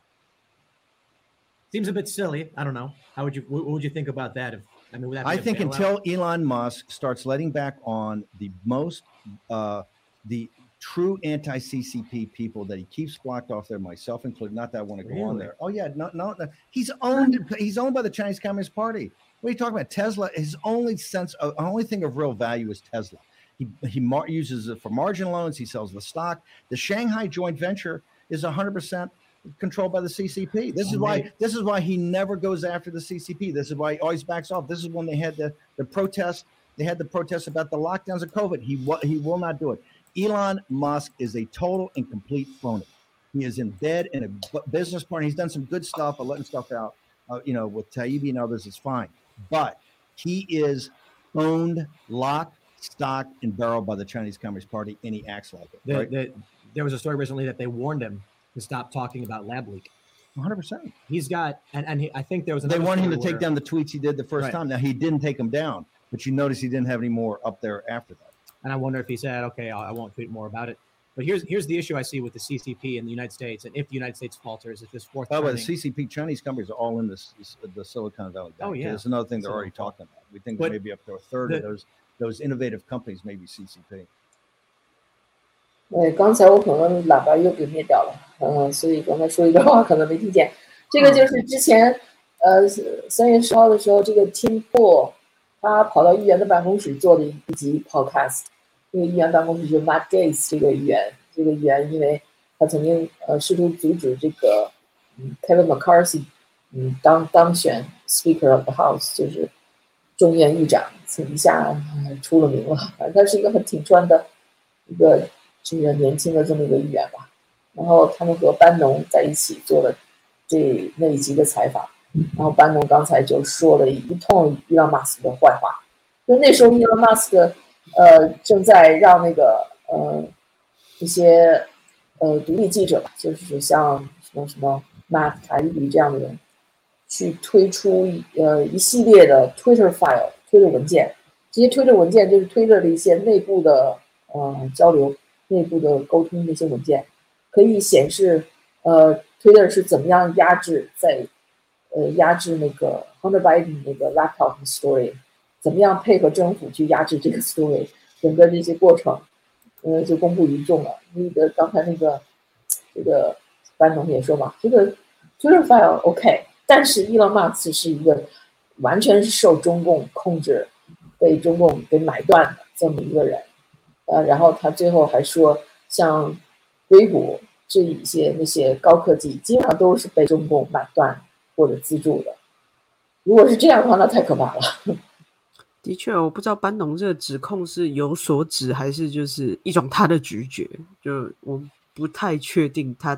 Seems a bit silly. I don't know. How would you? What would you think about that? If I mean, would that be I think until Elon Musk starts letting back on the most, uh, the true anti-CCP people that he keeps blocked off there, myself included. Not that I want to go on there. Oh yeah, no, no, no. He's owned. He's owned by the Chinese Communist Party. What are you talking about? Tesla. His only sense, of, only thing of real value is Tesla. He he mar- uses it for margin loans. He sells the stock. The Shanghai joint venture is 100 percent controlled by the CCP. This is why this is why he never goes after the CCP. This is why he always backs off. This is when they had the the protest. They had the protests about the lockdowns of COVID. He he will not do it. Elon Musk is a total and complete phony. He is in bed in a business partner. He's done some good stuff, but letting stuff out, uh, you know, with Taibbi and others is fine. But he is owned, lock, stock, and barrel by the Chinese Communist Party, and he acts like it. The- right? the- there was a story recently that they warned him to stop talking about lab leak. 100. percent He's got, and, and he, I think there was They another want him to story take where- down the tweets he did the first Right. time. Now he didn't take them down, but you notice he didn't have any more up there after that. and I wonder if he said, "Okay, I I won't tweet more about it." But here's here's the issue I see with the CCP in the United States, and if the United States falters, if this fourth By the way, the CCP Chinese companies are all in this, this the Silicon Valley. Oh, yeah. There's another thing they're So- already talking about. We think But maybe up to a third of those those innovative companies may be CCP. 对，刚才我可能喇叭又给灭掉了，嗯、所以刚才说一段话可能没听见。这个就是之前，呃，三月十号的时候，这个 Tim Pool 他跑到议员的办公室做的一集 podcast。这个议员办公室就是 Matt Gates 这个议员，这个议员因为他曾经呃试图阻止这个嗯 Kevin McCarthy 嗯当当选 Speaker of the House，就是众议院议长，一下呃出了名了。反正他是一个很挺川的一个这个年轻的这么一个议员吧。然后他们和班农在一起做了这那一集的采访，然后班农刚才就说了一通伊朗马斯的坏话，就那时候伊朗马斯克呃正在让那个呃一些呃独立记者吧，就是像什么什么马塔伊比这样的人，去推出呃一系列的 Twitter file、推特文件，这些推特文件就是推特的一些内部的呃交流、内部的沟通那些文件，可以显示呃 Twitter 是怎么样压制在呃压制那个 Hunter Biden 那个 laptop story，怎么样配合政府去压制这个 story，整个这些过程，呃就公布于众了。那个刚才那个这个班农也说嘛，这个 Twitter file OK，但是伊朗马斯是一个完全是受中共控制，被中共给买断的这么一个人。呃，然后他最后还说，像硅谷这一些那些高科技，基本上都是被中共买断或者资助的。如果是这样的话，那太可怕了。的确，我不知道班农这个指控是有所指，还是就是一种他的直觉，就我不太确定他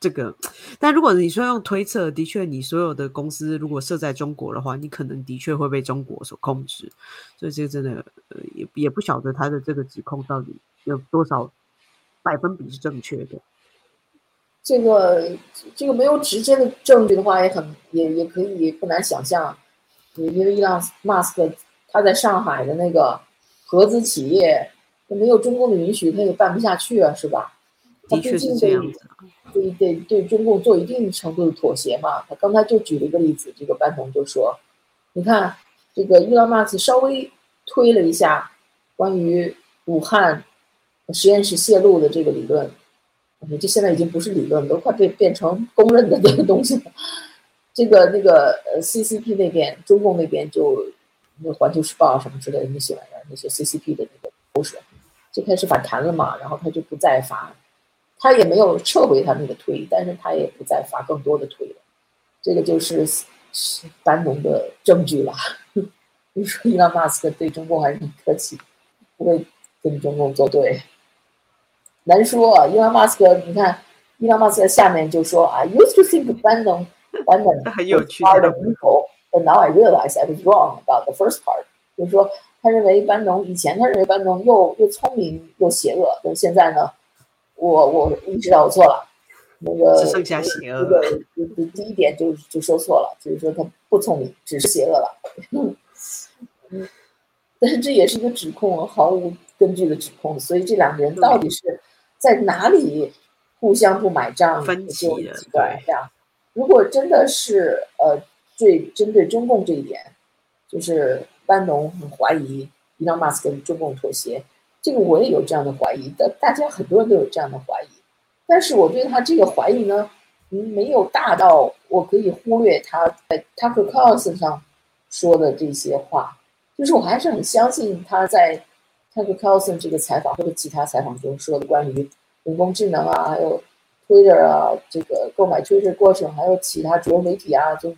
这个。但如果你说用推测，的确，你所有的公司如果设在中国的话，你可能的确会被中国所控制。所以这个真的，呃，也也不晓得他的这个指控到底有多少百分比是正确的。这个这个没有直接的证据的话，也很也也可以不难想象，因为伊朗马斯克他在上海的那个合资企业，没有中共的允许，他也办不下去啊，是吧？他的确是毕竟得这样子啊。得得对中共做一定程度的妥协嘛。他刚才就举了一个例子，这个班农就说，你看这个伊朗马斯稍微推了一下关于武汉实验室泄露的这个理论，这现在已经不是理论，都快被变成公认的这个东西了。这个那个呃 CCP 那边，中共那边就那《环球时报》什么之类的那些玩意儿，那些 CCP 的那个口水，就开始反弹了嘛。然后他就不再发，他也没有撤回他那个推，但是他也不再发更多的推了。这个就是是班农的证据了。你说伊朗马斯克对中共还是很客气，不会跟中共作对。难说啊。伊朗马斯克，你看，伊朗马斯克下面就说啊，used to think Bannon Bannon 很有趣的 of evil, but now I realize I was wrong about the first part。就是说，他认为班农以前他认为班农又又聪明又邪恶，但是现在呢，我我意识到我错了。那个只剩下邪恶这个第第一点就就说错了，就是说他不聪明，只是邪恶了。嗯，但是这也是一个指控，毫无根据的指控。所以这两个人到底是在哪里互相不买账，分歧对这样。如果真的是呃，对针对中共这一点，就是班农很怀疑伊朗马斯克跟中共妥协，这个我也有这样的怀疑，但大家很多人都有这样的怀疑。但是我对他这个怀疑呢，嗯，没有大到我可以忽略他在 Tucker Carlson 上说的这些话，就是我还是很相信他在 Tucker Carlson 这个采访或者其他采访中说的关于人工智能啊，还有 Twitter 啊，这个购买 Twitter 过程，还有其他主流媒体啊，就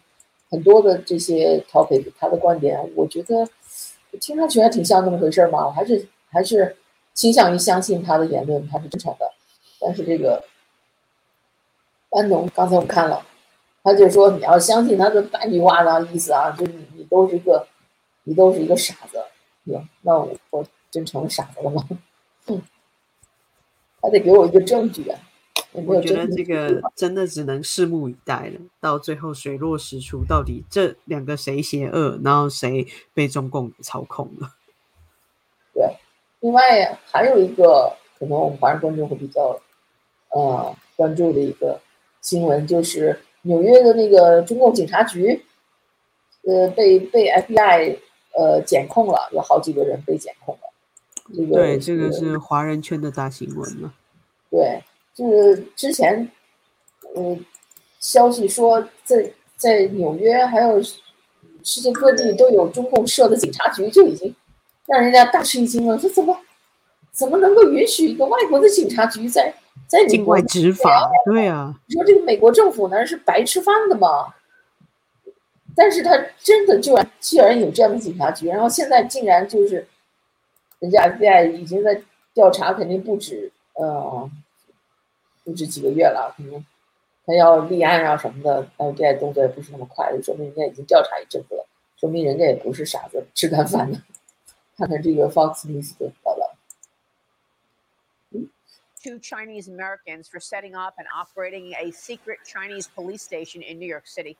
很多的这些 topic，他的观点，我觉得听上去还挺像那么回事嘛，我还是还是倾向于相信他的言论，他是真诚的。但是这个班农刚才我看了，他就说你要相信他的半句话的意思啊，就你你都是一个你都是一个傻子，行？那我我真成傻子了吗？嗯，还得给我一个证据啊！我觉得这个真的只能拭目以待了。到最后水落石出，到底这两个谁邪恶，然后谁被中共操控了？对，另外还有一个可能我们华人观众会比较呃关注的一个新闻，就是纽约的那个中共警察局，呃，被被 FBI 呃检控了，有好几个人被检控了。这个对，这个是华人圈的大新闻了。对，就是之前，嗯，消息说在在纽约还有世界各地都有中共设的警察局，就已经让人家大吃一惊了。说怎么怎么能够允许一个外国的警察局在在境外执法，对啊，你说这个美国政府难道是白吃饭的吗？但是他真的居然居然有这样的警察局，然后现在竟然就是人家 FBI 已经在调查，肯定不止呃不止几个月了，可能他要立案啊什么的，但是这动作也不是那么快，就说明人家已经调查一阵子了，说明人家也不是傻子，吃干饭的。kind of do your Fox News blah. Two Chinese Americans for setting up and operating a secret Chinese police station in New York City.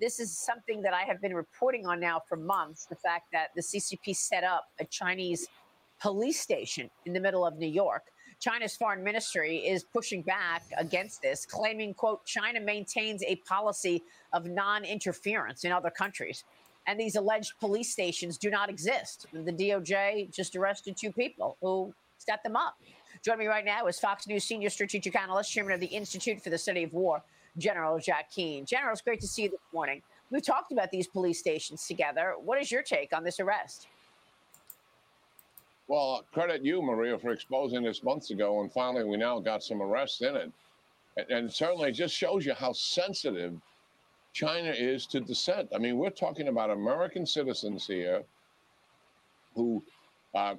This is something that I have been reporting on now for months the fact that the CCP set up a Chinese police station in the middle of New York. China's foreign ministry is pushing back against this, claiming, quote, China maintains a policy of non interference in other countries. And these alleged police stations do not exist. The DOJ just arrested two people who set them up. Joining me right now is Fox News senior strategic analyst, chairman of the Institute for the Study of War, General Jack Keane. General, it's great to see you this morning. We've talked about these police stations together. What is your take on this arrest? Well, credit you, Maria, for exposing this months ago, and finally we now got some arrests in it. And, and certainly it just shows you how sensitive China is to dissent. I mean, we're talking about American citizens here who uh,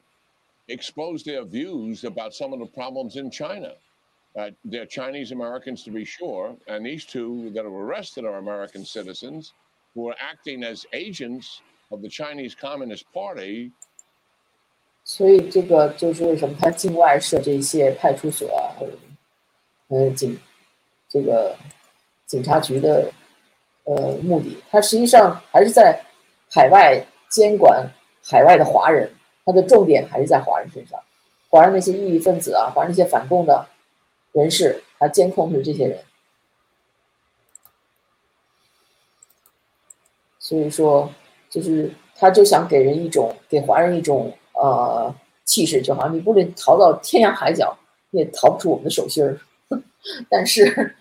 expose their views about some of the problems in China. Uh, they're Chinese Americans, to be sure, and these two that are arrested are American citizens who are acting as agents of the Chinese Communist Party 所以这个就是为什么他境外设这些派出所啊，呃警这个警察局的 呃目的，他实际上还是在海外监管海外的华人，他的重点还是在华人身上，华人那些异议分子啊，华人那些反共的人士，他监控是这些人，所以说就是他就想给人一种给华人一种。呃，气势就好像你不论逃到天涯海角，你也逃不出我们的手心儿。但是，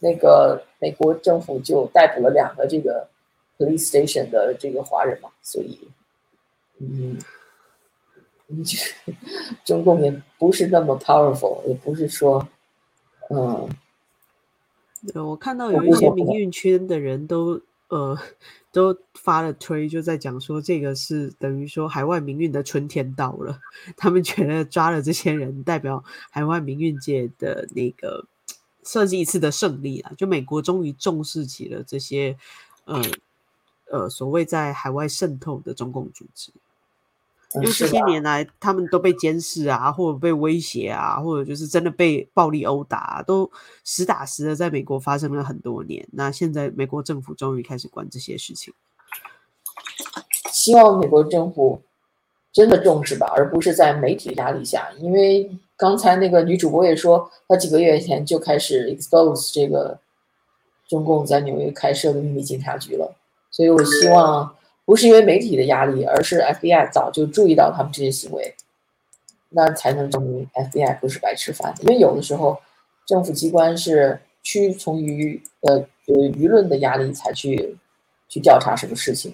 那个美国政府就逮捕了两个这个 police station 的这个华人嘛，所以，嗯，中共也不是那么 powerful，也不是说，嗯，对我看到有一些民运圈的人都呃都发了推，就在讲说这个是等于说海外民运的春天到了，他们觉得抓了这些人，代表海外民运界的那个算是一次的胜利啊！就美国终于重视起了这些呃呃所谓在海外渗透的中共组织。因为这些年来，他们都被监视啊，或者被威胁啊，或者就是真的被暴力殴打，都实打实的在美国发生了很多年。那现在美国政府终于开始管这些事情，希望美国政府真的重视吧，而不是在媒体压力下。因为刚才那个女主播也说，她几个月前就开始 expose 这个中共在纽约开设的秘密警察局了，所以我希望。不是因为媒体的压力，而是 FBI 早就注意到他们这些行为，那才能证明 FBI 不是白吃饭。因为有的时候，政府机关是屈从于呃呃舆论的压力才去去调查什么事情，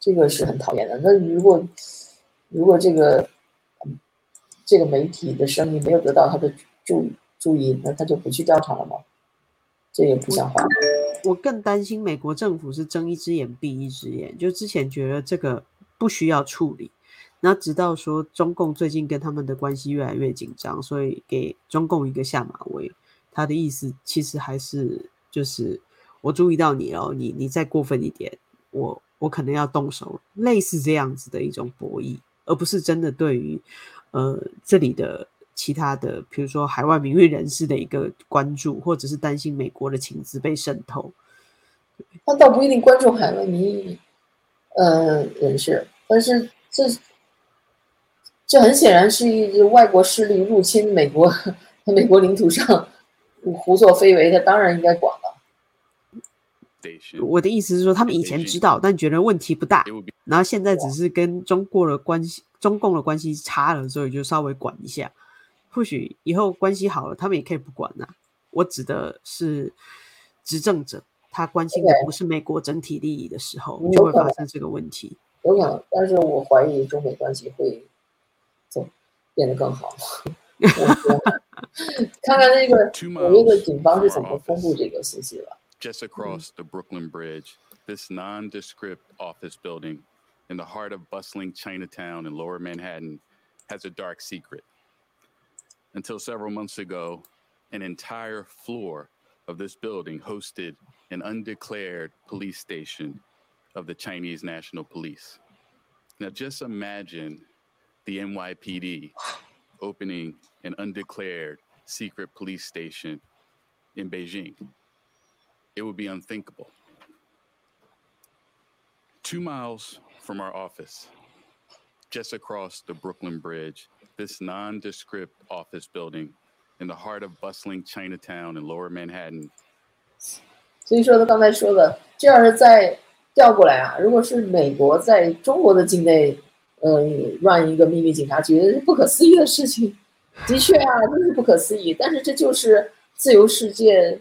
这个是很讨厌的。那如果如果这个这个媒体的声音没有得到他的注注意，那他就不去调查了吗？这也不像话。我更担心美国政府是睁一只眼闭一只眼，就之前觉得这个不需要处理，那直到说中共最近跟他们的关系越来越紧张，所以给中共一个下马威。他的意思其实还是就是我注意到你了，你你再过分一点，我我可能要动手，类似这样子的一种博弈，而不是真的对于呃这里的。其他的，比如说海外名誉人士的一个关注，或者是担心美国的情资被渗透，他倒不一定关注海外名誉呃人士，但是这这很显然是一外国势力入侵美国 美国领土上胡作非为，他当然应该管了。我的意思是说，他们以前知道，但觉得问题不大，然后现在只是跟中国的关系、中共的关系差了，所以就稍微管一下。或许以后关系好了，他们也可以不管呐。我指的是执政者，他关心的不是美国整体利益的时候，就会发生这个问题。有可能，但是我怀疑中美关系会走变得更好。看看那个纽约的警方是怎么公布这个信息了。Just mm-hmm. across the Brooklyn Bridge, this nondescript office building in the heart of bustling Chinatown in Lower Manhattan has a dark secret. until several months ago, an entire floor of this building hosted an undeclared police station of the Chinese National Police. Now, just imagine the NYPD opening an undeclared secret police station in Beijing It would be unthinkable. Two miles from our office, just across the Brooklyn Bridge, this nondescript office building in the heart of bustling Chinatown in Lower Manhattan. 所以说他刚才说的，这要是再调过来啊，如果是美国在中国的境内，呃，run 一个秘密警察局，是不可思议的事情。的确啊，真是不可思议。但是这就是自由世界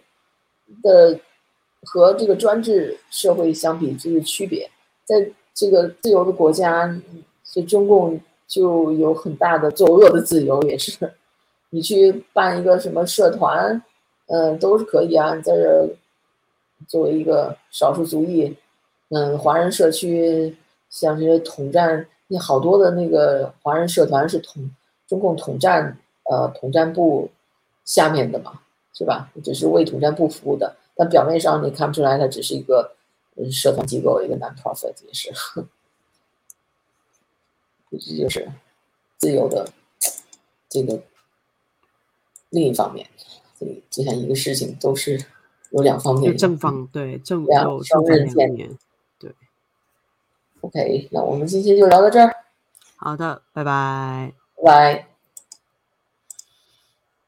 的 和这个专制社会相比就是区别。在这个自由的国家，这中共。就有很大的作恶的自由，也是，你去办一个什么社团，嗯，都是可以啊。你在这作为一个少数族裔，嗯，华人社区，像这些统战，那好多的那个华人社团是统中共统战，呃，统战部下面的嘛，是吧？只是为统战部服务的，但表面上你看不出来，它只是一个社团机构，一个 non-profit 也是。这就是自由的这个另一方面，所以就像一个事情都是有两方面，正方对正两双刃剑，对。OK，那我们今天就聊到这儿。好的，拜拜，拜拜。